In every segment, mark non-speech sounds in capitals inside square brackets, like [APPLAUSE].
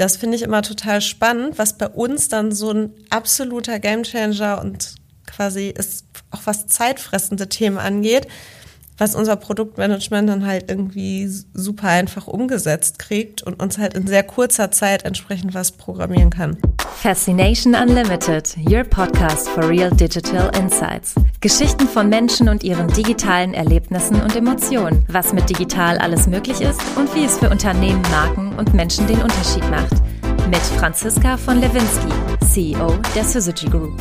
das finde ich immer total spannend, was bei uns dann so ein absoluter Gamechanger und quasi ist auch was zeitfressende Themen angeht, was unser Produktmanagement dann halt irgendwie super einfach umgesetzt kriegt und uns halt in sehr kurzer Zeit entsprechend was programmieren kann. Fascination Unlimited, your podcast for real digital insights. Geschichten von Menschen und ihren digitalen Erlebnissen und Emotionen. Was mit digital alles möglich ist und wie es für Unternehmen, Marken und Menschen den Unterschied macht. Mit Franziska von Lewinsky, CEO der Syzygy Group.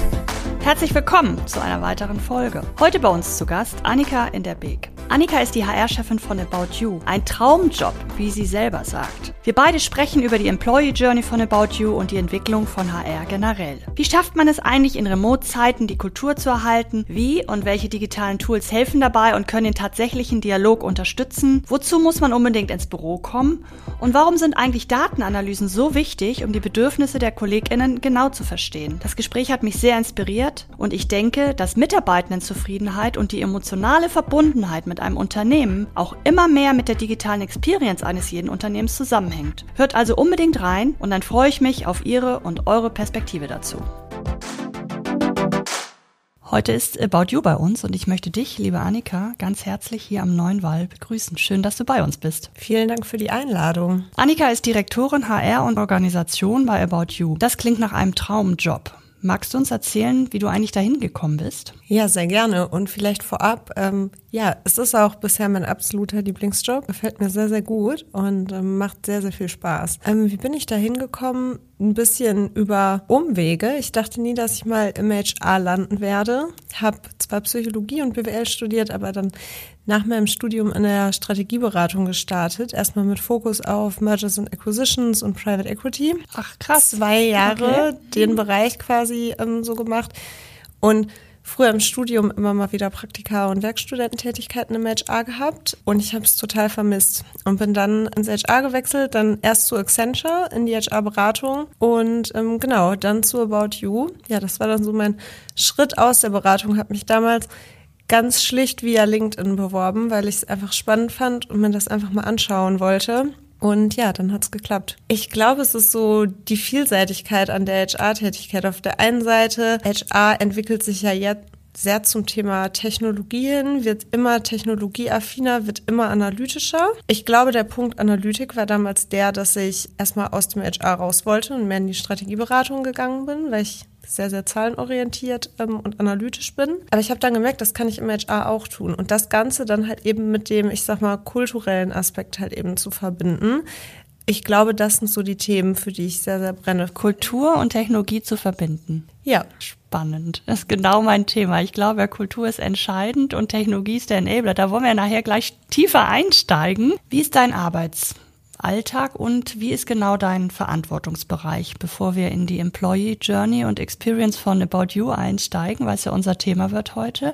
Herzlich willkommen zu einer weiteren Folge. Heute bei uns zu Gast Annika in der Beek. Annika ist die HR-Chefin von About You. Ein Traumjob, wie sie selber sagt. Wir beide sprechen über die Employee Journey von About You und die Entwicklung von HR generell. Wie schafft man es eigentlich in Remote-Zeiten, die Kultur zu erhalten? Wie und welche digitalen Tools helfen dabei und können den tatsächlichen Dialog unterstützen? Wozu muss man unbedingt ins Büro kommen? Und warum sind eigentlich Datenanalysen so wichtig, um die Bedürfnisse der KollegInnen genau zu verstehen? Das Gespräch hat mich sehr inspiriert und ich denke, dass Mitarbeitendenzufriedenheit und die emotionale Verbundenheit mit einem Unternehmen auch immer mehr mit der digitalen Experience eines jeden Unternehmens zusammenhängt. Hört also unbedingt rein und dann freue ich mich auf Ihre und eure Perspektive dazu. Heute ist About You bei uns und ich möchte dich, liebe Annika, ganz herzlich hier am Neuen Wall begrüßen. Schön, dass du bei uns bist. Vielen Dank für die Einladung. Annika ist Direktorin HR und Organisation bei About You. Das klingt nach einem Traumjob. Magst du uns erzählen, wie du eigentlich dahin gekommen bist? Ja, sehr gerne. Und vielleicht vorab, ähm, ja, es ist auch bisher mein absoluter Lieblingsjob. Gefällt mir sehr, sehr gut und ähm, macht sehr, sehr viel Spaß. Ähm, wie bin ich dahin gekommen? Ein bisschen über Umwege. Ich dachte nie, dass ich mal im HR landen werde. Hab zwar Psychologie und BWL studiert, aber dann nach meinem Studium in der Strategieberatung gestartet. Erstmal mit Fokus auf Mergers and Acquisitions und Private Equity. Ach krass. Zwei Jahre okay. den Bereich quasi ähm, so gemacht. Und früher im Studium immer mal wieder Praktika und Werkstudententätigkeiten im HR gehabt und ich habe es total vermisst und bin dann ins HR gewechselt, dann erst zu Accenture in die HR-Beratung und ähm, genau, dann zu About You. Ja, das war dann so mein Schritt aus der Beratung, habe mich damals ganz schlicht via LinkedIn beworben, weil ich es einfach spannend fand und mir das einfach mal anschauen wollte. Und ja, dann hat's geklappt. Ich glaube, es ist so die Vielseitigkeit an der HR-Tätigkeit. Auf der einen Seite, HR entwickelt sich ja jetzt sehr zum Thema Technologie hin, wird immer technologieaffiner, wird immer analytischer. Ich glaube, der Punkt Analytik war damals der, dass ich erstmal aus dem HR raus wollte und mehr in die Strategieberatung gegangen bin, weil ich sehr, sehr zahlenorientiert ähm, und analytisch bin. Aber ich habe dann gemerkt, das kann ich im HR auch tun. Und das Ganze dann halt eben mit dem, ich sag mal, kulturellen Aspekt halt eben zu verbinden. Ich glaube, das sind so die Themen, für die ich sehr, sehr brenne. Kultur und Technologie zu verbinden. Ja. Spannend. Das ist genau mein Thema. Ich glaube, Kultur ist entscheidend und Technologie ist der Enabler. Da wollen wir nachher gleich tiefer einsteigen. Wie ist dein Arbeits Alltag und wie ist genau dein Verantwortungsbereich, bevor wir in die Employee Journey und Experience von About You einsteigen, weil es ja unser Thema wird heute.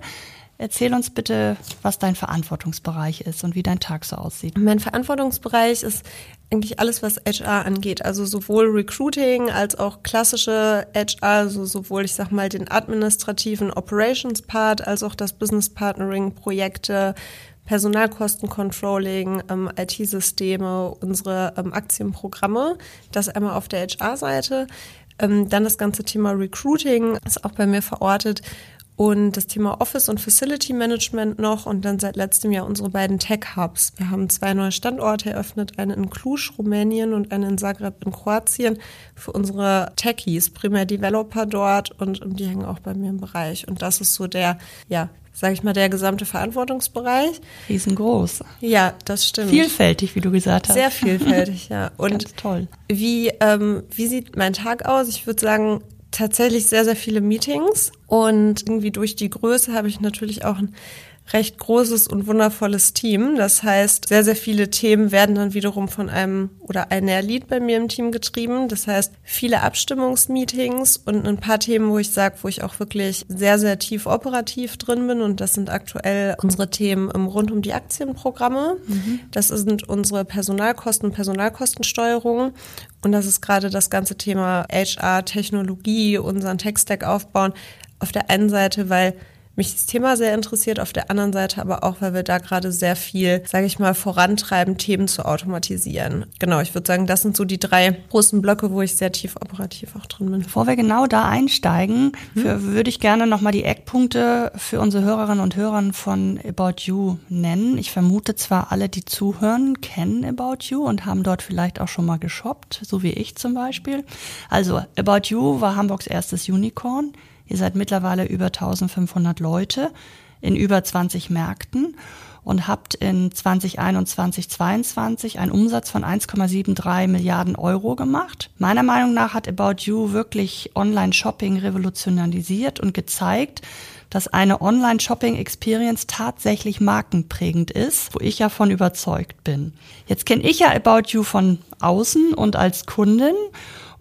Erzähl uns bitte, was dein Verantwortungsbereich ist und wie dein Tag so aussieht. Mein Verantwortungsbereich ist eigentlich alles, was HR angeht. Also sowohl Recruiting als auch klassische HR, also sowohl, ich sag mal, den administrativen Operations Part als auch das Business Partnering, Projekte, Personalkostencontrolling, ähm, IT-Systeme, unsere ähm, Aktienprogramme. Das einmal auf der HR-Seite. Ähm, dann das ganze Thema Recruiting ist auch bei mir verortet und das Thema Office und Facility Management noch und dann seit letztem Jahr unsere beiden Tech Hubs. Wir haben zwei neue Standorte eröffnet, einen in Cluj, Rumänien und einen in Zagreb in Kroatien für unsere Techies, primär Developer dort und, und die hängen auch bei mir im Bereich. Und das ist so der, ja, sage ich mal, der gesamte Verantwortungsbereich. Riesengroß. Ja, das stimmt. Vielfältig, wie du gesagt hast. Sehr vielfältig, ja. [LAUGHS] Und Ganz toll. Wie, ähm, wie sieht mein Tag aus? Ich würde sagen, tatsächlich sehr, sehr viele Meetings und irgendwie durch die Größe habe ich natürlich auch ein recht großes und wundervolles Team. Das heißt, sehr, sehr viele Themen werden dann wiederum von einem oder einer Lead bei mir im Team getrieben. Das heißt, viele Abstimmungsmeetings und ein paar Themen, wo ich sage, wo ich auch wirklich sehr, sehr tief operativ drin bin. Und das sind aktuell unsere Themen rund um die Aktienprogramme. Mhm. Das sind unsere Personalkosten, Personalkostensteuerung. Und das ist gerade das ganze Thema HR, Technologie, unseren Tech-Stack aufbauen. Auf der einen Seite, weil mich das Thema sehr interessiert, auf der anderen Seite aber auch, weil wir da gerade sehr viel, sage ich mal, vorantreiben, Themen zu automatisieren. Genau, ich würde sagen, das sind so die drei großen Blöcke, wo ich sehr tief operativ auch drin bin. Bevor wir genau da einsteigen, hm? für, würde ich gerne nochmal die Eckpunkte für unsere Hörerinnen und Hörer von About You nennen. Ich vermute zwar alle, die zuhören, kennen About You und haben dort vielleicht auch schon mal geshoppt, so wie ich zum Beispiel. Also About You war Hamburgs erstes Unicorn. Ihr seid mittlerweile über 1500 Leute in über 20 Märkten und habt in 2021, 2022 einen Umsatz von 1,73 Milliarden Euro gemacht. Meiner Meinung nach hat About You wirklich Online-Shopping revolutionalisiert und gezeigt, dass eine Online-Shopping-Experience tatsächlich markenprägend ist, wo ich ja von überzeugt bin. Jetzt kenne ich ja About You von außen und als Kundin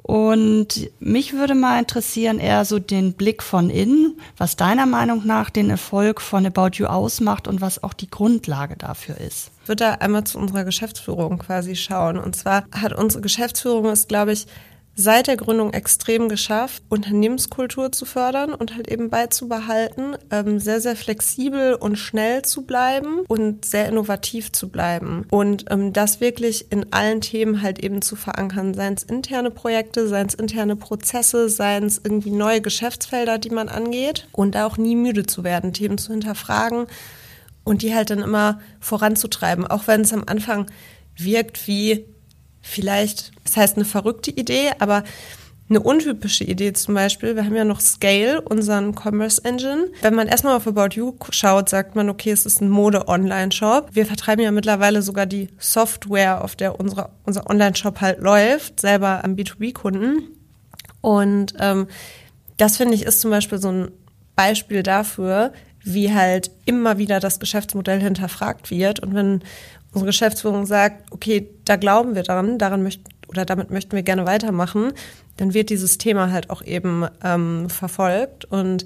und mich würde mal interessieren, eher so den Blick von innen, was deiner Meinung nach den Erfolg von About You ausmacht und was auch die Grundlage dafür ist. Ich würde da einmal zu unserer Geschäftsführung quasi schauen. Und zwar hat unsere Geschäftsführung es, glaube ich, seit der Gründung extrem geschafft, Unternehmenskultur zu fördern und halt eben beizubehalten, ähm, sehr, sehr flexibel und schnell zu bleiben und sehr innovativ zu bleiben. Und ähm, das wirklich in allen Themen halt eben zu verankern, seien es interne Projekte, seien es interne Prozesse, seien es irgendwie neue Geschäftsfelder, die man angeht und da auch nie müde zu werden, Themen zu hinterfragen und die halt dann immer voranzutreiben, auch wenn es am Anfang wirkt wie vielleicht, das heißt eine verrückte Idee, aber eine untypische Idee zum Beispiel, wir haben ja noch Scale, unseren Commerce Engine. Wenn man erstmal auf About You schaut, sagt man, okay, es ist ein Mode-Online-Shop. Wir vertreiben ja mittlerweile sogar die Software, auf der unsere, unser Online-Shop halt läuft, selber am B2B-Kunden. Und ähm, das finde ich ist zum Beispiel so ein Beispiel dafür, wie halt immer wieder das Geschäftsmodell hinterfragt wird. Und wenn unsere Geschäftsführung sagt, okay, da glauben wir dran, daran möchten oder damit möchten wir gerne weitermachen, dann wird dieses Thema halt auch eben ähm, verfolgt. Und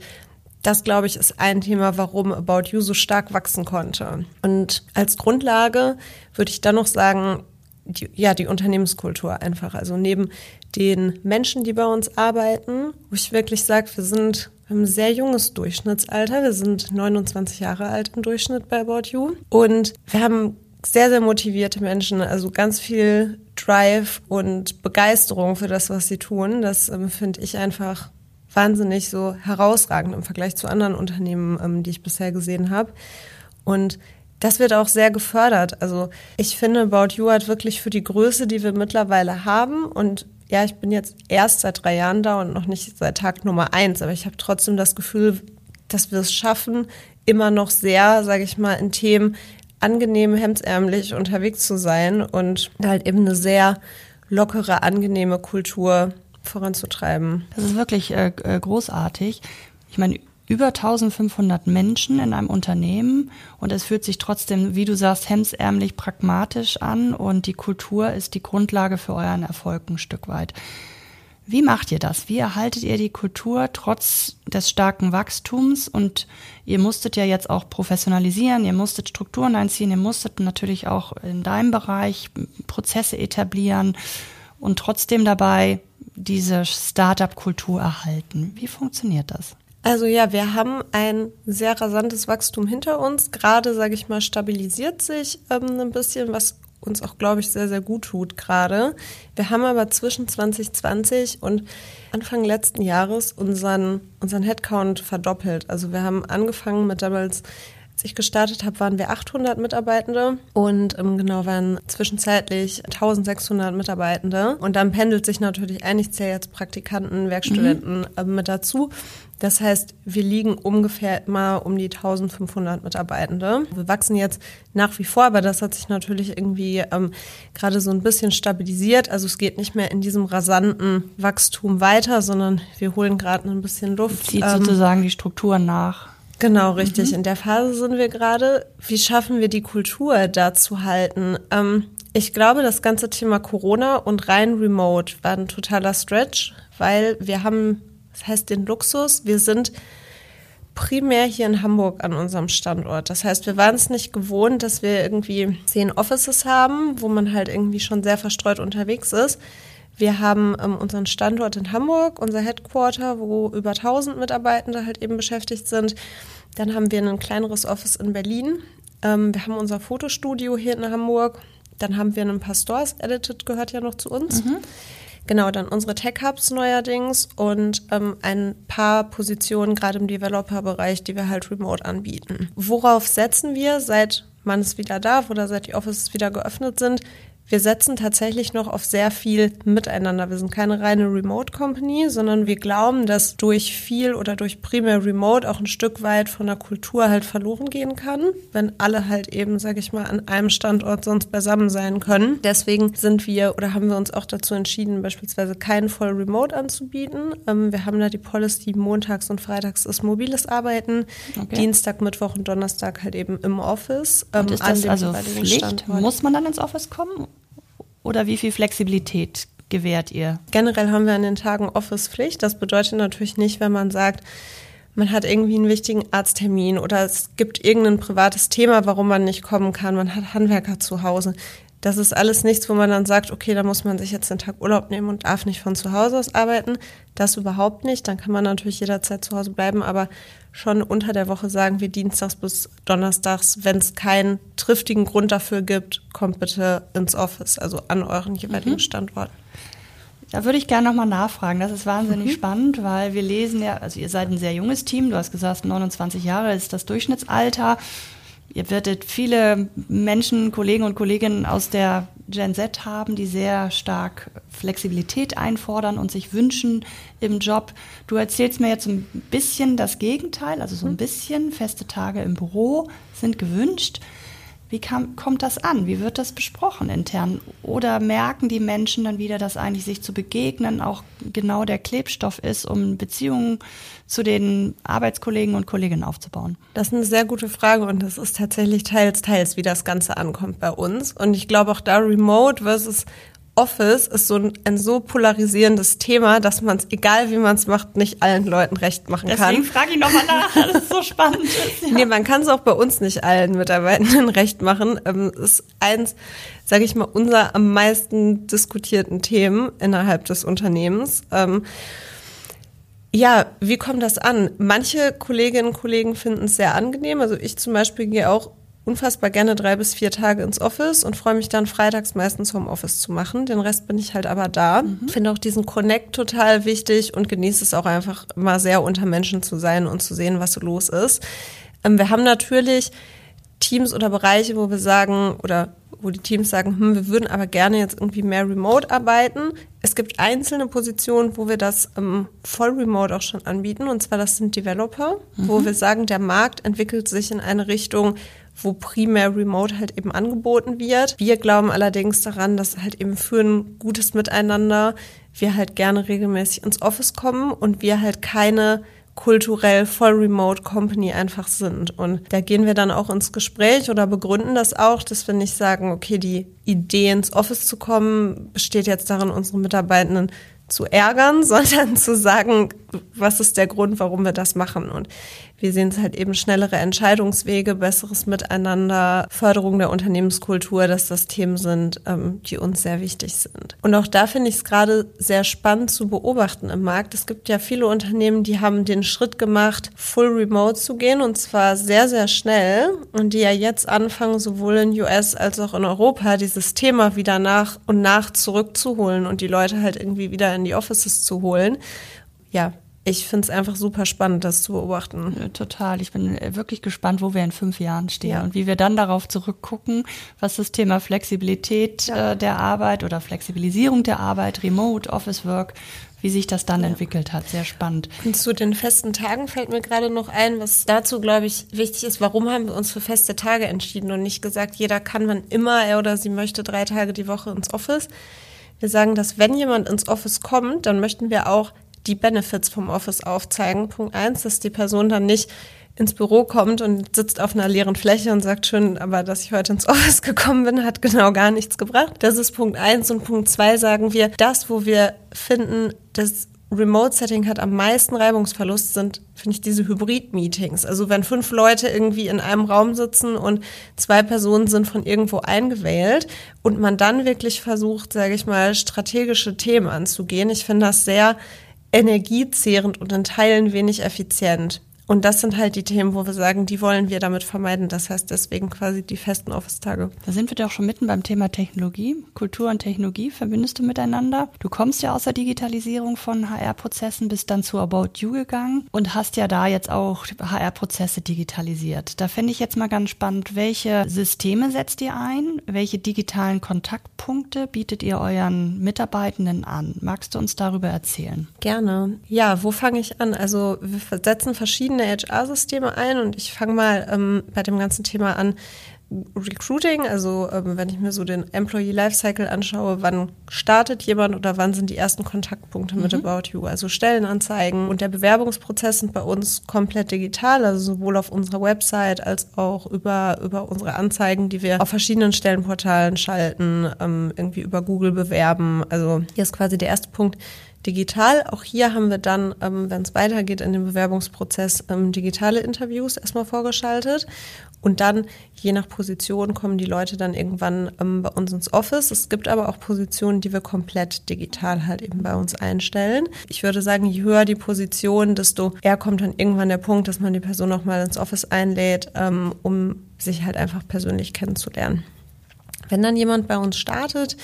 das, glaube ich, ist ein Thema, warum About You so stark wachsen konnte. Und als Grundlage würde ich dann noch sagen, die, ja, die Unternehmenskultur einfach. Also neben den Menschen, die bei uns arbeiten, wo ich wirklich sage, wir sind ein sehr junges Durchschnittsalter. Wir sind 29 Jahre alt im Durchschnitt bei About You. Und wir haben sehr, sehr motivierte Menschen, also ganz viel Drive und Begeisterung für das, was sie tun. Das ähm, finde ich einfach wahnsinnig so herausragend im Vergleich zu anderen Unternehmen, ähm, die ich bisher gesehen habe. Und das wird auch sehr gefördert. Also ich finde, About You hat wirklich für die Größe, die wir mittlerweile haben und ja, ich bin jetzt erst seit drei Jahren da und noch nicht seit Tag Nummer eins, aber ich habe trotzdem das Gefühl, dass wir es schaffen, immer noch sehr, sage ich mal, in Themen angenehm hemdsärmlich unterwegs zu sein und halt eben eine sehr lockere, angenehme Kultur voranzutreiben. Das ist wirklich äh, äh großartig. Ich meine, über 1500 Menschen in einem Unternehmen und es fühlt sich trotzdem, wie du sagst, hemsärmlich pragmatisch an und die Kultur ist die Grundlage für euren Erfolg ein Stück weit. Wie macht ihr das? Wie erhaltet ihr die Kultur trotz des starken Wachstums? Und ihr musstet ja jetzt auch professionalisieren, ihr musstet Strukturen einziehen, ihr musstet natürlich auch in deinem Bereich Prozesse etablieren und trotzdem dabei diese Startup-Kultur erhalten. Wie funktioniert das? Also ja, wir haben ein sehr rasantes Wachstum hinter uns. Gerade, sage ich mal, stabilisiert sich ähm, ein bisschen, was uns auch, glaube ich, sehr, sehr gut tut gerade. Wir haben aber zwischen 2020 und Anfang letzten Jahres unseren, unseren Headcount verdoppelt. Also wir haben angefangen mit damals als ich gestartet habe, waren wir 800 Mitarbeitende und ähm, genau waren zwischenzeitlich 1600 Mitarbeitende. Und dann pendelt sich natürlich ein, ich zähle jetzt Praktikanten, Werkstudenten mhm. äh, mit dazu. Das heißt, wir liegen ungefähr immer um die 1500 Mitarbeitende. Wir wachsen jetzt nach wie vor, aber das hat sich natürlich irgendwie ähm, gerade so ein bisschen stabilisiert. Also es geht nicht mehr in diesem rasanten Wachstum weiter, sondern wir holen gerade ein bisschen Luft. Zieht ähm, sozusagen die Strukturen nach. Genau, richtig. Mhm. In der Phase sind wir gerade. Wie schaffen wir die Kultur da zu halten? Ähm, ich glaube, das ganze Thema Corona und rein Remote war ein totaler Stretch, weil wir haben das heißt den Luxus, wir sind primär hier in Hamburg an unserem Standort. Das heißt, wir waren es nicht gewohnt, dass wir irgendwie zehn Offices haben, wo man halt irgendwie schon sehr verstreut unterwegs ist. Wir haben ähm, unseren Standort in Hamburg, unser Headquarter, wo über 1000 Mitarbeitende halt eben beschäftigt sind. Dann haben wir ein kleineres Office in Berlin. Ähm, wir haben unser Fotostudio hier in Hamburg. Dann haben wir ein paar Stores. Edited gehört ja noch zu uns. Mhm. Genau, dann unsere Tech-Hubs neuerdings und ähm, ein paar Positionen gerade im Developer-Bereich, die wir halt remote anbieten. Worauf setzen wir, seit man es wieder darf oder seit die Offices wieder geöffnet sind? Wir setzen tatsächlich noch auf sehr viel miteinander. Wir sind keine reine Remote Company, sondern wir glauben, dass durch viel oder durch primär Remote auch ein Stück weit von der Kultur halt verloren gehen kann, wenn alle halt eben, sag ich mal, an einem Standort sonst beisammen sein können. Deswegen sind wir oder haben wir uns auch dazu entschieden, beispielsweise keinen voll Remote anzubieten. Ähm, wir haben da die Policy, montags und freitags ist mobiles Arbeiten, okay. Dienstag, Mittwoch und Donnerstag halt eben im Office. Ähm, und ist das also Pflicht? Muss man dann ins Office kommen? Oder wie viel Flexibilität gewährt ihr? Generell haben wir an den Tagen Office-Pflicht. Das bedeutet natürlich nicht, wenn man sagt, man hat irgendwie einen wichtigen Arzttermin oder es gibt irgendein privates Thema, warum man nicht kommen kann. Man hat Handwerker zu Hause. Das ist alles nichts, wo man dann sagt, okay, da muss man sich jetzt den Tag Urlaub nehmen und darf nicht von zu Hause aus arbeiten. Das überhaupt nicht. Dann kann man natürlich jederzeit zu Hause bleiben, aber schon unter der Woche sagen wir dienstags bis donnerstags, wenn es keinen triftigen Grund dafür gibt, kommt bitte ins Office, also an euren jeweiligen mhm. Standorten. Da würde ich gerne nochmal nachfragen. Das ist wahnsinnig mhm. spannend, weil wir lesen ja, also ihr seid ein sehr junges Team. Du hast gesagt, 29 Jahre ist das Durchschnittsalter. Ihr werdet viele Menschen, Kollegen und Kolleginnen aus der Gen Z haben, die sehr stark Flexibilität einfordern und sich wünschen im Job. Du erzählst mir jetzt ein bisschen das Gegenteil, also so ein mhm. bisschen feste Tage im Büro sind gewünscht. Wie kam, kommt das an? Wie wird das besprochen intern? Oder merken die Menschen dann wieder, dass eigentlich sich zu begegnen auch genau der Klebstoff ist, um Beziehungen zu den Arbeitskollegen und Kolleginnen aufzubauen? Das ist eine sehr gute Frage und das ist tatsächlich teils, teils, wie das Ganze ankommt bei uns. Und ich glaube auch da Remote versus Office ist so ein, ein so polarisierendes Thema, dass man es, egal wie man es macht, nicht allen Leuten recht machen Deswegen kann. Deswegen frage ich nochmal nach, das ist so spannend. Ist, [LAUGHS] ja. Nee, man kann es auch bei uns nicht allen Mitarbeitenden [LAUGHS] recht machen. Ähm, ist eins, sage ich mal, unser am meisten diskutierten Themen innerhalb des Unternehmens. Ähm, ja, wie kommt das an? Manche Kolleginnen und Kollegen finden es sehr angenehm. Also ich zum Beispiel gehe auch unfassbar gerne drei bis vier Tage ins Office und freue mich dann freitags meistens Homeoffice zu machen. Den Rest bin ich halt aber da. Mhm. Finde auch diesen Connect total wichtig und genieße es auch einfach mal sehr unter Menschen zu sein und zu sehen, was so los ist. Ähm, wir haben natürlich Teams oder Bereiche, wo wir sagen, oder wo die Teams sagen, hm, wir würden aber gerne jetzt irgendwie mehr remote arbeiten. Es gibt einzelne Positionen, wo wir das ähm, voll remote auch schon anbieten. Und zwar das sind Developer, mhm. wo wir sagen, der Markt entwickelt sich in eine Richtung, wo primär Remote halt eben angeboten wird. Wir glauben allerdings daran, dass halt eben für ein gutes Miteinander wir halt gerne regelmäßig ins Office kommen und wir halt keine kulturell voll remote Company einfach sind. Und da gehen wir dann auch ins Gespräch oder begründen das auch, dass wir nicht sagen, okay, die Idee ins Office zu kommen besteht jetzt darin, unsere Mitarbeitenden zu ärgern, [LAUGHS] sondern zu sagen, was ist der Grund, warum wir das machen. Und wir sehen es halt eben schnellere Entscheidungswege, besseres Miteinander, Förderung der Unternehmenskultur, dass das Themen sind, ähm, die uns sehr wichtig sind. Und auch da finde ich es gerade sehr spannend zu beobachten im Markt. Es gibt ja viele Unternehmen, die haben den Schritt gemacht, full remote zu gehen und zwar sehr, sehr schnell und die ja jetzt anfangen, sowohl in US als auch in Europa dieses Thema wieder nach und nach zurückzuholen und die Leute halt irgendwie wieder in die Offices zu holen. Ja, ich finde es einfach super spannend, das zu beobachten. Ja, total. Ich bin äh, wirklich gespannt, wo wir in fünf Jahren stehen ja. und wie wir dann darauf zurückgucken, was das Thema Flexibilität ja. äh, der Arbeit oder Flexibilisierung der Arbeit, Remote, Office Work, wie sich das dann entwickelt hat. Sehr spannend. Und zu den festen Tagen fällt mir gerade noch ein, was dazu, glaube ich, wichtig ist. Warum haben wir uns für feste Tage entschieden und nicht gesagt, jeder kann, wann immer er oder sie möchte, drei Tage die Woche ins Office? Wir sagen, dass wenn jemand ins Office kommt, dann möchten wir auch die Benefits vom Office aufzeigen. Punkt eins, dass die Person dann nicht ins Büro kommt und sitzt auf einer leeren Fläche und sagt schön, aber dass ich heute ins [LAUGHS] Office gekommen bin, hat genau gar nichts gebracht. Das ist Punkt eins und Punkt zwei sagen wir, das, wo wir finden, das Remote-Setting hat am meisten Reibungsverlust, sind, finde ich, diese Hybrid-Meetings. Also wenn fünf Leute irgendwie in einem Raum sitzen und zwei Personen sind von irgendwo eingewählt und man dann wirklich versucht, sage ich mal, strategische Themen anzugehen. Ich finde das sehr energiezehrend und in Teilen wenig effizient. Und das sind halt die Themen, wo wir sagen, die wollen wir damit vermeiden. Das heißt deswegen quasi die festen Office-Tage. Da sind wir doch schon mitten beim Thema Technologie. Kultur und Technologie verbindest du miteinander. Du kommst ja aus der Digitalisierung von HR-Prozessen, bist dann zu About You gegangen und hast ja da jetzt auch HR-Prozesse digitalisiert. Da fände ich jetzt mal ganz spannend, welche Systeme setzt ihr ein? Welche digitalen Kontaktpunkte bietet ihr euren Mitarbeitenden an? Magst du uns darüber erzählen? Gerne. Ja, wo fange ich an? Also wir setzen verschiedene verschiedene HR-Systeme ein und ich fange mal ähm, bei dem ganzen Thema an. Recruiting, also ähm, wenn ich mir so den Employee Lifecycle anschaue, wann startet jemand oder wann sind die ersten Kontaktpunkte mhm. mit About You? Also Stellenanzeigen und der Bewerbungsprozess sind bei uns komplett digital, also sowohl auf unserer Website als auch über, über unsere Anzeigen, die wir auf verschiedenen Stellenportalen schalten, ähm, irgendwie über Google bewerben. Also hier ist quasi der erste Punkt digital. Auch hier haben wir dann, ähm, wenn es weitergeht in dem Bewerbungsprozess, ähm, digitale Interviews erstmal vorgeschaltet. Und dann, je nach Position, kommen die Leute dann irgendwann ähm, bei uns ins Office. Es gibt aber auch Positionen, die wir komplett digital halt eben bei uns einstellen. Ich würde sagen, je höher die Position, desto eher kommt dann irgendwann der Punkt, dass man die Person nochmal ins Office einlädt, ähm, um sich halt einfach persönlich kennenzulernen. Wenn dann jemand bei uns startet,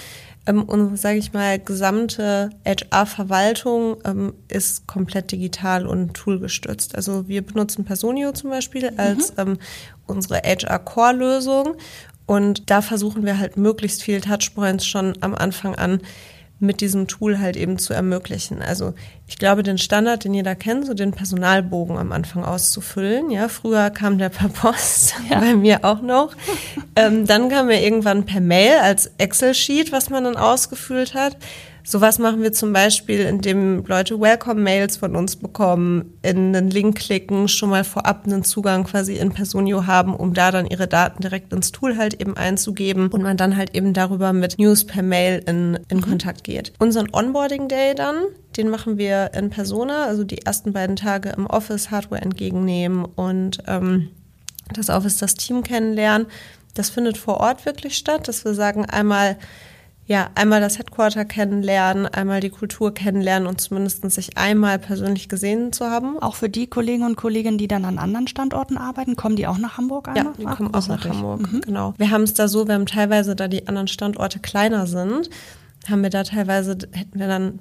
ähm, unsere, sage ich mal, gesamte HR-Verwaltung ähm, ist komplett digital und toolgestützt. Also wir benutzen Personio zum Beispiel als mhm. ähm, unsere HR-Core-Lösung und da versuchen wir halt möglichst viel Touchpoints schon am Anfang an mit diesem Tool halt eben zu ermöglichen. Also ich glaube, den Standard, den jeder kennt, so den Personalbogen am Anfang auszufüllen. Ja, früher kam der per Post, [LAUGHS] ja. bei mir auch noch. ähm, dann kam er irgendwann per Mail als Excel-Sheet, was man dann ausgefüllt hat. Sowas machen wir zum Beispiel, indem Leute Welcome-Mails von uns bekommen, in einen Link klicken, schon mal vorab einen Zugang quasi in Personio haben, um da dann ihre Daten direkt ins Tool halt eben einzugeben und man dann halt eben darüber mit News per Mail in, in mhm. Kontakt geht. Unseren Onboarding Day dann, den machen wir in Persona, also die ersten beiden Tage im Office Hardware entgegennehmen und ähm, das Office, das Team kennenlernen. Das findet vor Ort wirklich statt, dass wir sagen, einmal ja, einmal das Headquarter kennenlernen, einmal die Kultur kennenlernen und zumindest sich einmal persönlich gesehen zu haben. Auch für die Kollegen und Kolleginnen, die dann an anderen Standorten arbeiten, kommen die auch nach Hamburg einmal? Ja, die Ach, kommen auch nach Hamburg, mhm. genau. Wir haben es da so, wir haben teilweise, da die anderen Standorte kleiner sind, haben wir da teilweise, hätten wir dann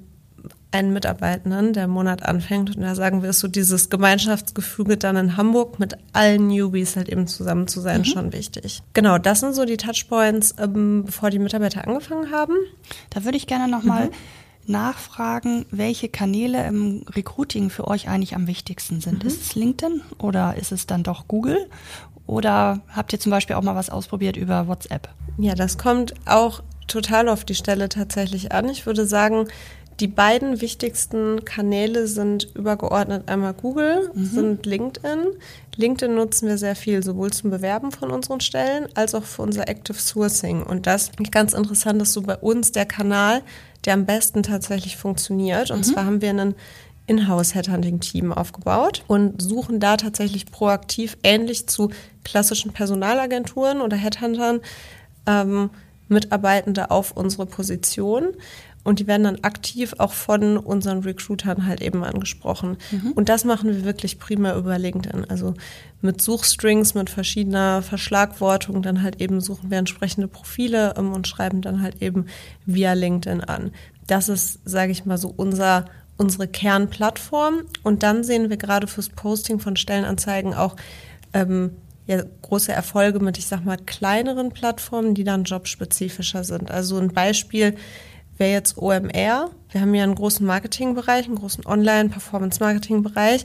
einen Mitarbeitenden, der im Monat anfängt und da sagen wir, ist so dieses Gemeinschaftsgefüge dann in Hamburg mit allen Newbies halt eben zusammen zu sein, mhm. schon wichtig. Genau, das sind so die Touchpoints, ähm, bevor die Mitarbeiter angefangen haben. Da würde ich gerne nochmal mhm. nachfragen, welche Kanäle im Recruiting für euch eigentlich am wichtigsten sind. Mhm. Ist es LinkedIn oder ist es dann doch Google? Oder habt ihr zum Beispiel auch mal was ausprobiert über WhatsApp? Ja, das kommt auch total auf die Stelle tatsächlich an. Ich würde sagen, die beiden wichtigsten Kanäle sind übergeordnet einmal Google, mhm. sind LinkedIn. LinkedIn nutzen wir sehr viel, sowohl zum Bewerben von unseren Stellen als auch für unser Active Sourcing. Und das ist ganz interessant, dass so bei uns der Kanal, der am besten tatsächlich funktioniert. Und mhm. zwar haben wir einen Inhouse-Headhunting-Team aufgebaut und suchen da tatsächlich proaktiv, ähnlich zu klassischen Personalagenturen oder Headhuntern, ähm, Mitarbeitende auf unsere Position und die werden dann aktiv auch von unseren Recruitern halt eben angesprochen. Mhm. Und das machen wir wirklich prima über LinkedIn. Also mit Suchstrings, mit verschiedener Verschlagwortung, dann halt eben suchen wir entsprechende Profile ähm, und schreiben dann halt eben via LinkedIn an. Das ist, sage ich mal, so unser unsere Kernplattform. Und dann sehen wir gerade fürs Posting von Stellenanzeigen auch ähm, ja, große Erfolge mit, ich sag mal, kleineren Plattformen, die dann jobspezifischer sind. Also ein Beispiel wäre jetzt OMR. Wir haben ja einen großen Marketingbereich, einen großen Online-Performance-Marketing-Bereich.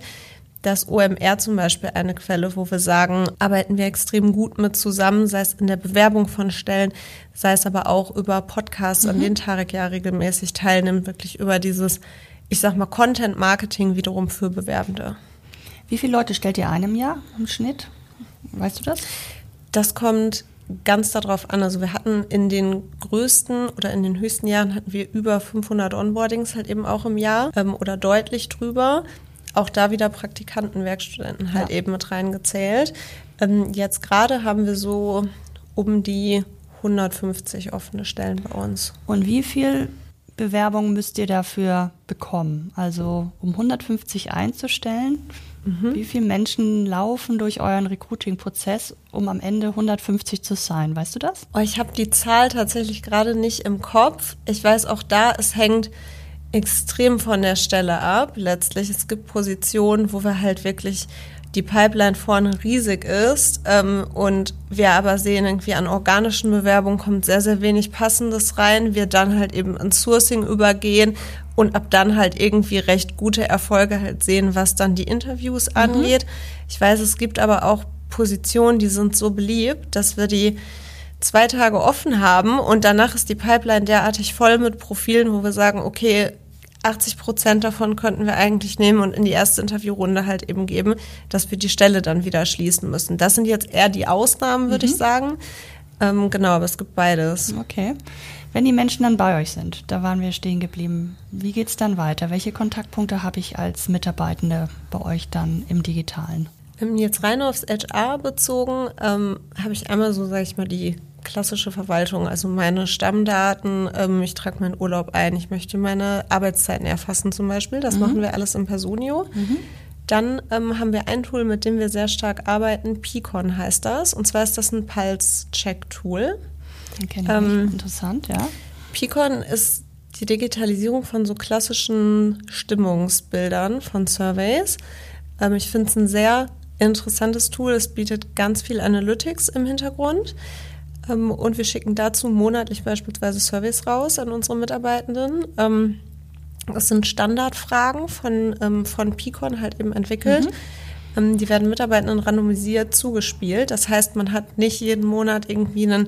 Das OMR zum Beispiel eine Quelle, wo wir sagen, arbeiten wir extrem gut mit zusammen, sei es in der Bewerbung von Stellen, sei es aber auch über Podcasts, mhm. an denen Tarek ja regelmäßig teilnimmt, wirklich über dieses, ich sag mal, Content-Marketing wiederum für Bewerbende. Wie viele Leute stellt ihr ein im Jahr im Schnitt? Weißt du das? Das kommt ganz darauf an. Also wir hatten in den größten oder in den höchsten Jahren hatten wir über 500 Onboardings halt eben auch im Jahr ähm, oder deutlich drüber. Auch da wieder Praktikanten, Werkstudenten halt ja. eben mit reingezählt. Ähm, jetzt gerade haben wir so um die 150 offene Stellen bei uns. Und wie viel Bewerbungen müsst ihr dafür bekommen? Also um 150 einzustellen, mhm. wie viele Menschen laufen durch euren Recruiting-Prozess, um am Ende 150 zu sein? Weißt du das? Oh, ich habe die Zahl tatsächlich gerade nicht im Kopf. Ich weiß auch da, es hängt extrem von der Stelle ab. Letztlich, es gibt Positionen, wo wir halt wirklich die Pipeline vorne riesig ist ähm, und wir aber sehen, irgendwie an organischen Bewerbungen kommt sehr, sehr wenig Passendes rein, wir dann halt eben ins Sourcing übergehen und ab dann halt irgendwie recht gute Erfolge halt sehen, was dann die Interviews mhm. angeht. Ich weiß, es gibt aber auch Positionen, die sind so beliebt, dass wir die zwei Tage offen haben und danach ist die Pipeline derartig voll mit Profilen, wo wir sagen, okay, 80 Prozent davon könnten wir eigentlich nehmen und in die erste Interviewrunde halt eben geben, dass wir die Stelle dann wieder schließen müssen. Das sind jetzt eher die Ausnahmen, würde mhm. ich sagen. Ähm, genau, aber es gibt beides. Okay. Wenn die Menschen dann bei euch sind, da waren wir stehen geblieben, wie geht es dann weiter? Welche Kontaktpunkte habe ich als Mitarbeitende bei euch dann im Digitalen? Ähm, jetzt rein aufs HR bezogen, ähm, habe ich einmal so, sage ich mal, die klassische Verwaltung, also meine Stammdaten, ähm, ich trage meinen Urlaub ein, ich möchte meine Arbeitszeiten erfassen zum Beispiel, das mhm. machen wir alles in Personio. Mhm. Dann ähm, haben wir ein Tool, mit dem wir sehr stark arbeiten, Picon heißt das, und zwar ist das ein Pulse-Check-Tool. Ähm, Interessant, ja. Picon ist die Digitalisierung von so klassischen Stimmungsbildern von Surveys. Ähm, ich finde es ein sehr interessantes Tool. Es bietet ganz viel Analytics im Hintergrund. Ähm, und wir schicken dazu monatlich beispielsweise Surveys raus an unsere Mitarbeitenden. Ähm, das sind Standardfragen von, ähm, von Picon halt eben entwickelt. Mhm. Die werden Mitarbeitenden randomisiert zugespielt. Das heißt, man hat nicht jeden Monat irgendwie einen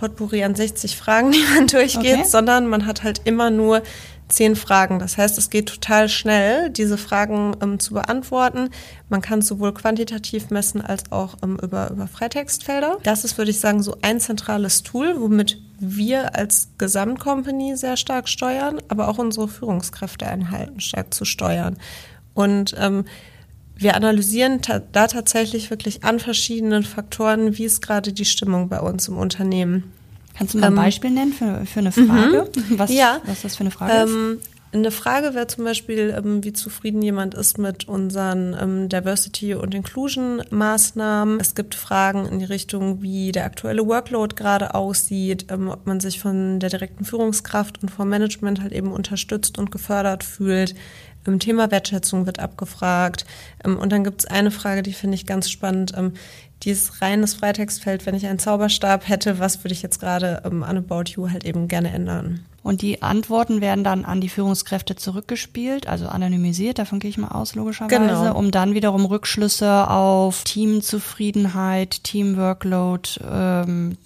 Potpourri an 60 Fragen, [LAUGHS] die man durchgeht, okay. sondern man hat halt immer nur zehn Fragen. Das heißt, es geht total schnell, diese Fragen ähm, zu beantworten. Man kann sowohl quantitativ messen als auch ähm, über, über Freitextfelder. Das ist, würde ich sagen, so ein zentrales Tool, womit wir als Gesamtcompany sehr stark steuern, aber auch unsere Führungskräfte einhalten, stark zu steuern. Und ähm, wir analysieren ta da tatsächlich wirklich an verschiedenen Faktoren, wie ist gerade die Stimmung bei uns im Unternehmen. Kannst du mal ein ähm, Beispiel nennen für, für eine Frage? Mhm. Was, ja. was das für eine Frage ähm, ist? Eine Frage wäre zum Beispiel, ähm, wie zufrieden jemand ist mit unseren ähm, Diversity- und Inclusion-Maßnahmen. Es gibt Fragen in die Richtung, wie der aktuelle Workload gerade aussieht, ähm, ob man sich von der direkten Führungskraft und vom Management halt eben unterstützt und gefördert fühlt. Im Thema Wertschätzung wird abgefragt. Ähm, und dann gibt es eine Frage, die finde ich ganz spannend. Ähm, dieses reines Freitextfeld, wenn ich einen Zauberstab hätte, was würde ich jetzt gerade ähm, an About You halt eben gerne ändern? Und die Antworten werden dann an die Führungskräfte zurückgespielt, also anonymisiert, davon gehe ich mal aus, logischerweise, genau. um dann wiederum Rückschlüsse auf Teamzufriedenheit, Teamworkload ähm,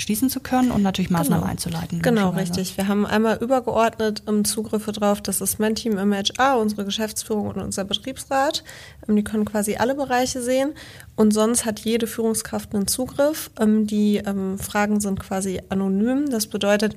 schließen zu können und natürlich Maßnahmen genau. einzuleiten. Genau, richtig. Wir haben einmal übergeordnet um, Zugriffe drauf. Das ist mein Team im HR, unsere Geschäftsführung und unser Betriebsrat. Um, die können quasi alle Bereiche sehen. Und sonst hat jede Führungskraft einen Zugriff. Um, die Fragen sind quasi anonym. Das bedeutet,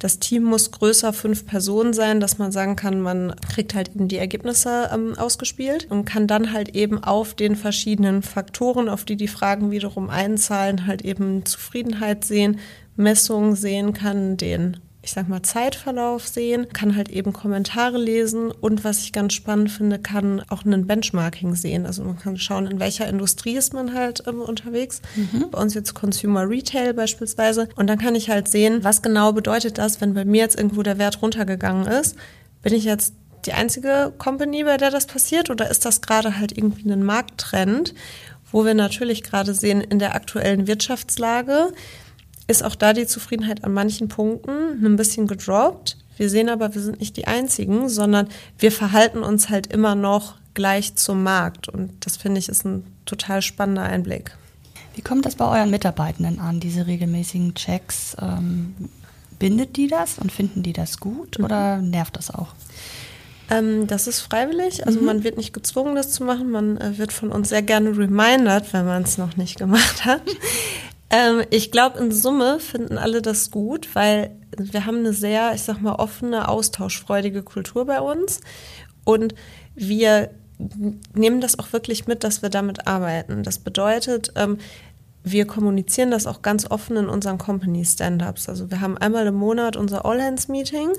das Team muss größer fünf Personen sein, dass man sagen kann, man kriegt halt eben die Ergebnisse ähm, ausgespielt und kann dann halt eben auf den verschiedenen Faktoren, auf die die Fragen wiederum einzahlen, halt eben Zufriedenheit sehen, Messungen sehen, kann den ich sag mal, Zeitverlauf sehen, kann halt eben Kommentare lesen und was ich ganz spannend finde, kann auch einen Benchmarking sehen. Also man kann schauen, in welcher Industrie ist man halt ähm, unterwegs. Mhm. Bei uns jetzt Consumer Retail beispielsweise. Und dann kann ich halt sehen, was genau bedeutet das, wenn bei mir jetzt irgendwo der Wert runtergegangen ist. Bin ich jetzt die einzige Company, bei der das passiert oder ist das gerade halt irgendwie ein Markttrend, wo wir natürlich gerade sehen in der aktuellen Wirtschaftslage, ist auch da die Zufriedenheit an manchen Punkten ein bisschen gedroppt. Wir sehen aber, wir sind nicht die Einzigen, sondern wir verhalten uns halt immer noch gleich zum Markt. Und das finde ich ist ein total spannender Einblick. Wie kommt das bei euren Mitarbeitenden an, diese regelmäßigen Checks? Ähm, bindet die das und finden die das gut mhm. oder nervt das auch? Ähm, das ist freiwillig, also mhm. man wird nicht gezwungen, das zu machen. Man äh, wird von uns sehr gerne remindert, wenn man es noch nicht gemacht hat. [LAUGHS] Ähm, ich glaube, in Summe finden alle das gut, weil wir haben eine sehr, ich sag mal, offene, austauschfreudige Kultur bei uns. Und wir nehmen das auch wirklich mit, dass wir damit arbeiten. Das bedeutet, ähm, wir kommunizieren das auch ganz offen in unseren Company Stand-ups. Also wir haben einmal im Monat unser All-Hands-Meeting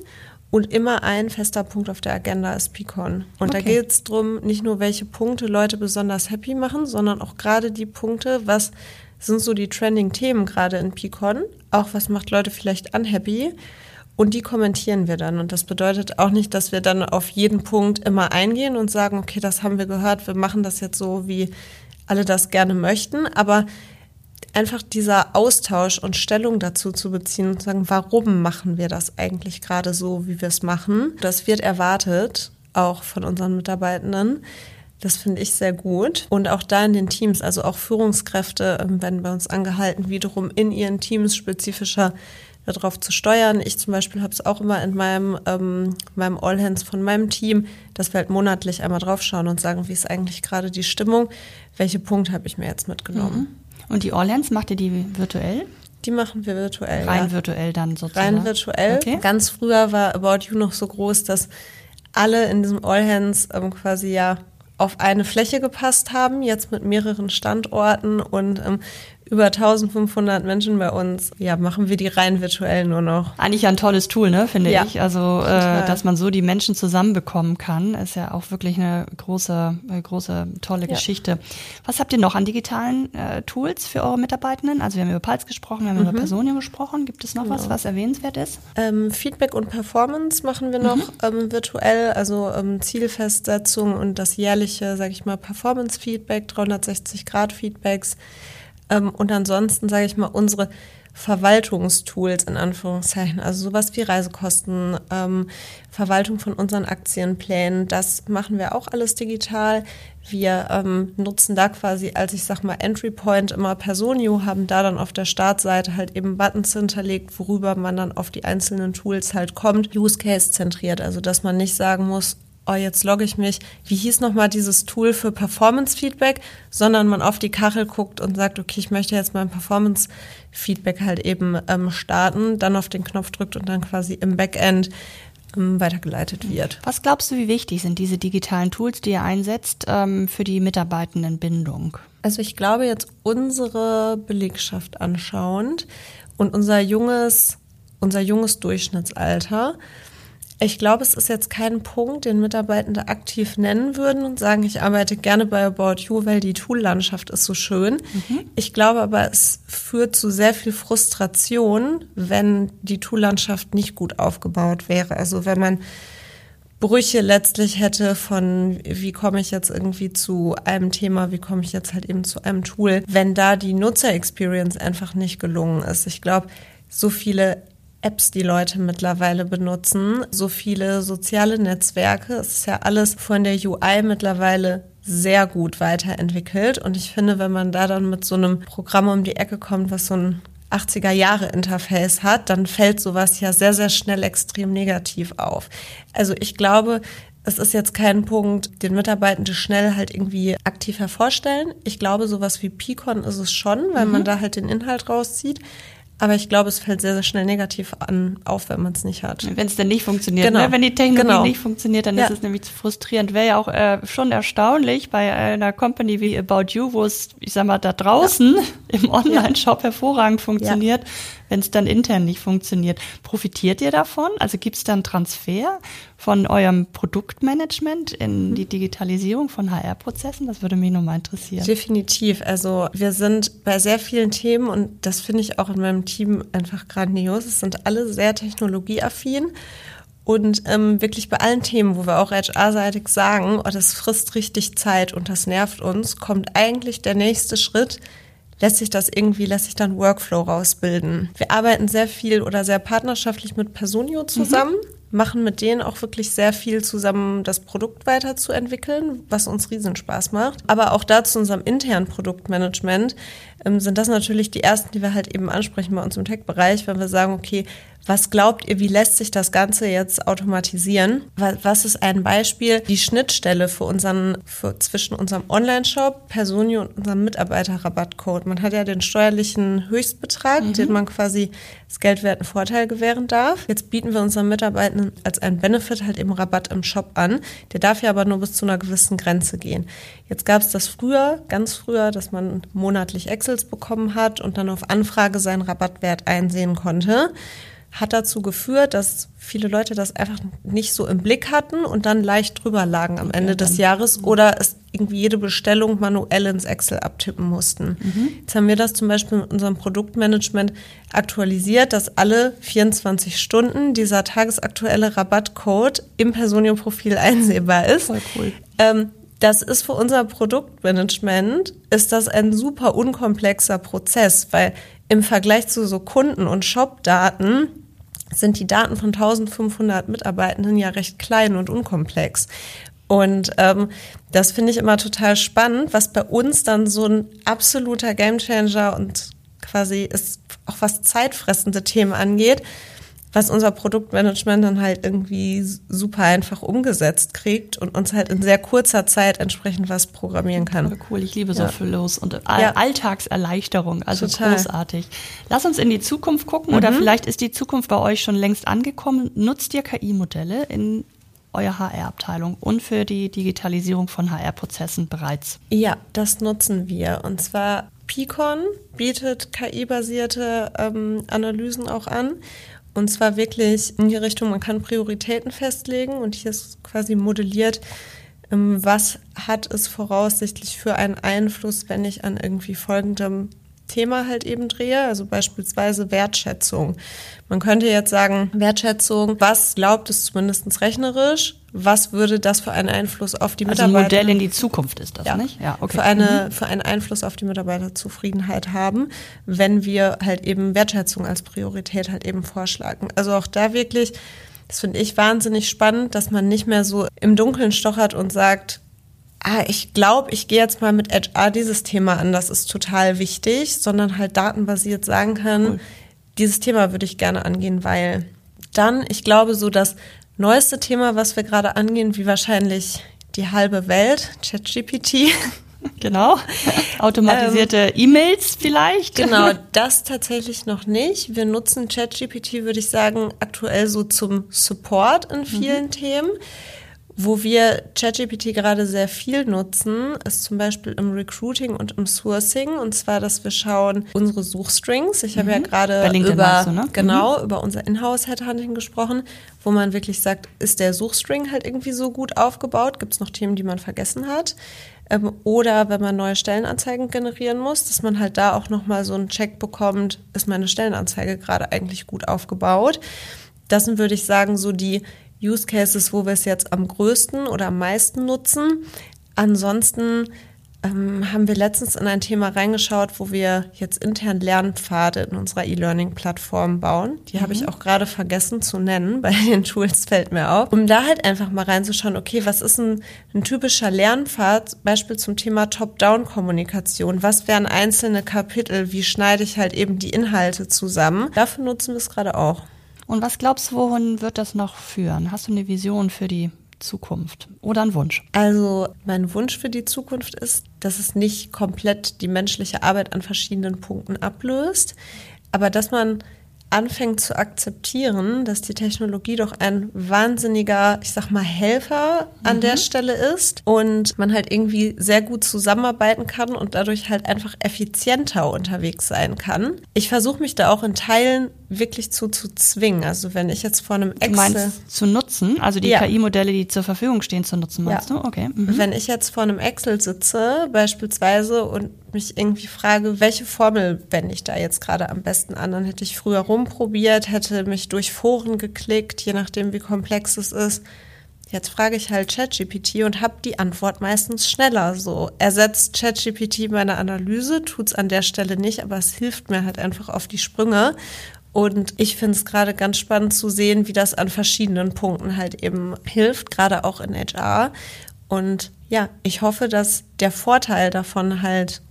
Und immer ein fester Punkt auf der Agenda ist Picon. Und okay. da geht es darum, nicht nur welche Punkte Leute besonders happy machen, sondern auch gerade die Punkte, was sind so die Trending-Themen gerade in Picon, auch was macht Leute vielleicht unhappy. Und die kommentieren wir dann. Und das bedeutet auch nicht, dass wir dann auf jeden Punkt immer eingehen und sagen, okay, das haben wir gehört, wir machen das jetzt so, wie alle das gerne möchten. Aber einfach dieser Austausch und Stellung dazu zu beziehen und zu sagen, warum machen wir das eigentlich gerade so, wie wir es machen? Das wird erwartet, auch von unseren Mitarbeitenden. Das finde ich sehr gut. Und auch da in den Teams, also auch Führungskräfte ähm, werden bei uns angehalten, wiederum in ihren Teams spezifischer darauf zu steuern. Ich zum Beispiel habe es auch immer in meinem, ähm, meinem All Hands von meinem Team, dass wir halt monatlich einmal draufschauen und sagen, wie ist eigentlich gerade die Stimmung, welche Punkte habe ich mir jetzt mitgenommen. Mhm. Und die Orleans macht ihr die virtuell? Die machen wir virtuell. Rein ja. virtuell dann sozusagen. Rein virtuell. Okay. Ganz früher war About You noch so groß, dass alle in diesem All Hands ähm, quasi ja auf eine Fläche gepasst haben, jetzt mit mehreren Standorten und ähm, über 1500 Menschen bei uns, ja, machen wir die rein virtuell nur noch. Eigentlich ein tolles Tool, ne, finde ja, ich. Also, äh, dass man so die Menschen zusammenbekommen kann, ist ja auch wirklich eine große, äh, große, tolle ja. Geschichte. Was habt ihr noch an digitalen äh, Tools für eure Mitarbeitenden? Also wir haben über Pulse gesprochen, wir haben mhm. über Personio gesprochen. Gibt es noch genau. was, was erwähnenswert ist? Ähm, Feedback und Performance machen wir noch mhm. ähm, virtuell, also ähm, Zielfestsetzung und das jährliche, sage ich mal, Performance-Feedback, 360-Grad-Feedbacks. Ähm, und ansonsten, sage ich mal, unsere Verwaltungstools in Anführungszeichen, also sowas wie Reisekosten, ähm, Verwaltung von unseren Aktienplänen, das machen wir auch alles digital. Wir ähm, nutzen da quasi als ich sag mal Entry Point immer Personio, haben da dann auf der Startseite halt eben Buttons hinterlegt, worüber man dann auf die einzelnen Tools halt kommt, Use Case zentriert, also dass man nicht sagen muss, oh, jetzt logge ich mich, wie hieß nochmal dieses Tool für Performance-Feedback, sondern man auf die Kachel guckt und sagt, okay, ich möchte jetzt mein Performance-Feedback halt eben ähm, starten, dann auf den Knopf drückt und dann quasi im Backend ähm, weitergeleitet wird. Was glaubst du, wie wichtig sind diese digitalen Tools, die ihr einsetzt, ähm, für die Mitarbeitendenbindung? Also ich glaube jetzt unsere Belegschaft anschauend und unser junges, unser junges Durchschnittsalter, ich glaube, es ist jetzt kein Punkt, den Mitarbeitende aktiv nennen würden und sagen, ich arbeite gerne bei About You, weil die Tool-Landschaft ist so schön. Mhm. Ich glaube aber, es führt zu sehr viel Frustration, wenn die Tool-Landschaft nicht gut aufgebaut wäre. Also wenn man Brüche letztlich hätte von, wie komme ich jetzt irgendwie zu einem Thema, wie komme ich jetzt halt eben zu einem Tool, wenn da die Nutzer-Experience einfach nicht gelungen ist. Ich glaube, so viele Apps die Leute mittlerweile benutzen, so viele soziale Netzwerke. Es ist ja alles von der UI mittlerweile sehr gut weiterentwickelt. Und ich finde, wenn man da dann mit so einem Programm um die Ecke kommt, was so ein 80er Jahre Interface hat, dann fällt sowas ja sehr, sehr schnell extrem negativ auf. Also ich glaube, es ist jetzt kein Punkt, den Mitarbeitenden schnell halt irgendwie aktiv hervorstellen. Ich glaube, sowas wie Picon ist es schon, weil mhm. man da halt den Inhalt rauszieht. Aber ich glaube, es fällt sehr, sehr schnell negativ an, auf, wenn man es nicht hat. Wenn es denn nicht funktioniert. Genau. Ne? Wenn die Technologie genau. nicht funktioniert, dann ja. ist es nämlich zu frustrierend. Wäre ja auch äh, schon erstaunlich bei einer Company wie About You, wo es, ich sag mal, da draußen ja. [LAUGHS] im Online-Shop hervorragend funktioniert, wenn es dann intern nicht funktioniert. Profitiert ihr davon? Also gibt es dann Transfer von eurem Produktmanagement in mhm. die Digitalisierung von HR-Prozessen? Das würde mich nochmal interessieren. Definitiv. Also wir sind bei sehr vielen Themen und das finde ich auch in meinem Team einfach grandios. Es sind alle sehr technologieaffin. Und ähm, wirklich bei allen Themen, wo wir auch HR-seitig sagen, oh, das frisst richtig Zeit und das nervt uns, kommt eigentlich der nächste Schritt, lässt sich das irgendwie, lässt sich dann Workflow rausbilden. Wir arbeiten sehr viel oder sehr partnerschaftlich mit Personio zusammen. Mhm machen mit denen auch wirklich sehr viel zusammen, das Produkt weiterzuentwickeln, was uns Riesenspaß macht. Aber auch da zu unserem internen Produktmanagement ähm, sind das natürlich die ersten, die wir halt eben ansprechen bei uns im Tech-Bereich, wenn wir sagen, okay, was glaubt ihr, wie lässt sich das Ganze jetzt automatisieren? Was ist ein Beispiel? Die Schnittstelle für unseren, für, zwischen unserem Online-Shop, Personio und unserem Mitarbeiterrabattcode. Man hat ja den steuerlichen Höchstbetrag, mhm. den man quasi als geldwerten Vorteil gewähren darf. Jetzt bieten wir unseren Mitarbeitern als ein Benefit halt eben Rabatt im Shop an. Der darf ja aber nur bis zu einer gewissen Grenze gehen. Jetzt gab es das früher, ganz früher, dass man monatlich Excels bekommen hat und dann auf Anfrage seinen Rabattwert einsehen konnte. Hat dazu geführt, dass viele Leute das einfach nicht so im Blick hatten und dann leicht drüber lagen am Ende des Jahres oder es irgendwie jede Bestellung manuell ins Excel abtippen mussten. Mhm. Jetzt haben wir das zum Beispiel mit unserem Produktmanagement aktualisiert, dass alle 24 Stunden dieser tagesaktuelle Rabattcode im Personio-Profil einsehbar ist. Voll cool. Ähm, das ist für unser Produktmanagement, ist das ein super unkomplexer Prozess, weil im Vergleich zu so Kunden- und Shop-Daten sind die Daten von 1500 Mitarbeitenden ja recht klein und unkomplex. Und ähm, das finde ich immer total spannend, was bei uns dann so ein absoluter Gamechanger und quasi ist auch was zeitfressende Themen angeht, was unser Produktmanagement dann halt irgendwie super einfach umgesetzt kriegt und uns halt in sehr kurzer Zeit entsprechend was programmieren kann. Cool, ich liebe so ja. Flows und ja. Alltagserleichterung, also Total. großartig. Lass uns in die Zukunft gucken mhm. oder vielleicht ist die Zukunft bei euch schon längst angekommen. Nutzt ihr KI-Modelle in eurer HR-Abteilung und für die Digitalisierung von HR-Prozessen bereits? Ja, das nutzen wir. Und zwar Picon bietet KI-basierte ähm, Analysen auch an. Und zwar wirklich in die Richtung, man kann Prioritäten festlegen und hier ist quasi modelliert, ähm, was hat es voraussichtlich für einen Einfluss, wenn ich an irgendwie folgendem Thema halt eben drehe, also beispielsweise Wertschätzung. Man könnte jetzt sagen, Wertschätzung, was glaubt es zumindest rechnerisch, was würde das für einen Einfluss auf die also Mitarbeiter? Also ein Modell in die Zukunft ist das, ja. nicht? Ja, okay. Für, eine, mhm. für einen Einfluss auf die Mitarbeiterzufriedenheit haben, wenn wir halt eben Wertschätzung als Priorität halt eben vorschlagen. Also auch da wirklich, das finde ich wahnsinnig spannend, dass man nicht mehr so im Dunkeln stochert und sagt, ah, ich glaube, ich gehe jetzt mal mit HR dieses Thema an, das ist total wichtig, sondern halt datenbasiert sagen kann, cool. dieses Thema würde ich gerne angehen, weil dann, ich glaube, so das neueste Thema, was wir gerade angehen, wie wahrscheinlich die halbe Welt, ChatGPT. [LAUGHS] Genau. Automatisierte ähm, E-Mails vielleicht? Genau, [LAUGHS] das tatsächlich noch nicht. Wir nutzen ChatGPT, würde ich sagen, aktuell so zum Support in vielen mhm. Themen. Wo wir ChatGPT gerade sehr viel nutzen, ist zum Beispiel im Recruiting und im Sourcing. Und zwar, dass wir schauen, unsere Suchstrings. Ich mhm. habe ja mhm. gerade über, du, ne? genau, mhm. über unser Inhouse-Headhunting gesprochen, wo man wirklich sagt, ist der Suchstring halt irgendwie so gut aufgebaut? Gibt es noch Themen, die man vergessen hat? Ähm, oder wenn man neue Stellenanzeigen generieren muss, dass man halt da auch nochmal so einen Check bekommt, ist meine Stellenanzeige gerade eigentlich gut aufgebaut? Das sind, würde ich sagen, so die Use Cases, wo wir es jetzt am größten oder am meisten nutzen. Ansonsten ähm, haben wir letztens in ein Thema reingeschaut, wo wir jetzt intern Lernpfade in unserer E-Learning-Plattform bauen. Die mhm. habe ich mhm. auch gerade vergessen zu nennen. [LAUGHS] Bei den Tools fällt mir auf. Um da halt einfach mal reinzuschauen, okay, was ist ein, ein typischer Lernpfad, Beispiel zum Thema Top-Down-Kommunikation? Was wären einzelne Kapitel? Wie schneide ich halt eben die Inhalte zusammen? Dafür nutzen wir es gerade auch. Und was glaubst du, wohin wird das noch führen? Hast du eine Vision für die Zukunft oder einen Wunsch? Also mein Wunsch für die Zukunft ist, dass es nicht komplett die menschliche Arbeit an verschiedenen Punkten ablöst, aber dass man anfängt zu akzeptieren, dass die Technologie doch ein wahnsinniger, ich sag mal, Helfer an mhm. der Stelle ist und man halt irgendwie sehr gut zusammenarbeiten kann und dadurch halt einfach effizienter unterwegs sein kann. Ich versuche mich da auch in Teilen wirklich zu, zu zwingen. Also wenn ich jetzt vor einem Excel... Du meinst zu nutzen? Also die ja. KI-Modelle, die zur Verfügung stehen, zu nutzen, meinst ja. du? Okay. Mhm. Wenn ich jetzt vor einem Excel sitze beispielsweise und mich irgendwie frage, welche Formel wende ich da jetzt gerade am besten an, dann hätte ich früher rumprobiert, hätte mich durch Foren geklickt, je nachdem wie komplex es ist. Jetzt frage ich halt ChatGPT und habe die Antwort meistens schneller. So ersetzt ChatGPT meine Analyse, tut's an der Stelle nicht, aber es hilft mir halt einfach auf die Sprünge. Und ich finde es gerade ganz spannend zu sehen, wie das an verschiedenen Punkten halt eben hilft, gerade auch in HR. Und ja, ich hoffe, dass der Vorteil davon halt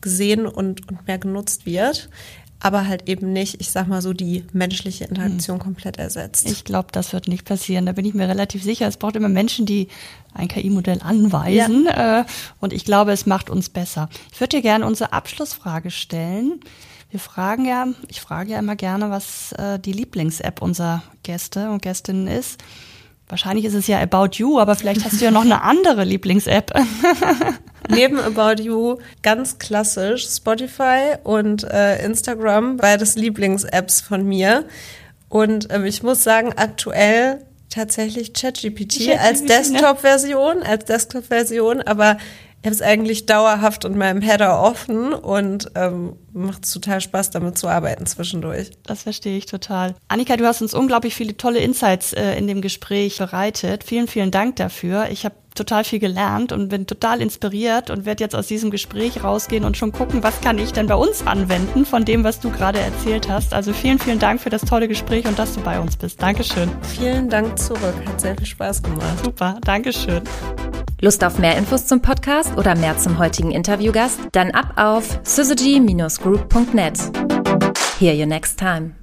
gesehen und, und mehr genutzt wird, aber halt eben nicht, ich sag mal so, die menschliche Interaktion hm. komplett ersetzt. Ich glaube, das wird nicht passieren. Da bin ich mir relativ sicher. Es braucht immer Menschen, die ein KI-Modell anweisen. Ja. Äh, und ich glaube, es macht uns besser. Ich würde dir gerne unsere Abschlussfrage stellen. Wir fragen ja, ich frage ja immer gerne, was äh, die Lieblings-App unserer Gäste und Gästinnen ist. Wahrscheinlich ist es ja About You, aber vielleicht hast du ja noch eine andere Lieblings-App. [LAUGHS] Neben About You ganz klassisch Spotify und äh, Instagram, beides Lieblings-Apps von mir. Und ähm, ich muss sagen, aktuell tatsächlich ChatGPT als ne? Desktop-Version, als Desktop-Version, aber ich habe es eigentlich dauerhaft in meinem Header offen und ähm, macht total Spaß, damit zu arbeiten zwischendurch. Das verstehe ich total. Annika, du hast uns unglaublich viele tolle Insights äh, in dem Gespräch bereitet. Vielen, vielen Dank dafür. Ich habe total viel gelernt und bin total inspiriert und werde jetzt aus diesem Gespräch rausgehen und schon gucken, was kann ich denn bei uns anwenden von dem, was du gerade erzählt hast. Also vielen, vielen Dank für das tolle Gespräch und dass du bei uns bist. Dankeschön. Vielen Dank zurück. Hat sehr viel Spaß gemacht. Super. Dankeschön. Lust auf mehr Infos zum Podcast oder mehr zum heutigen Interviewgast? Dann ab auf syzygy-group.net. Hear you next time.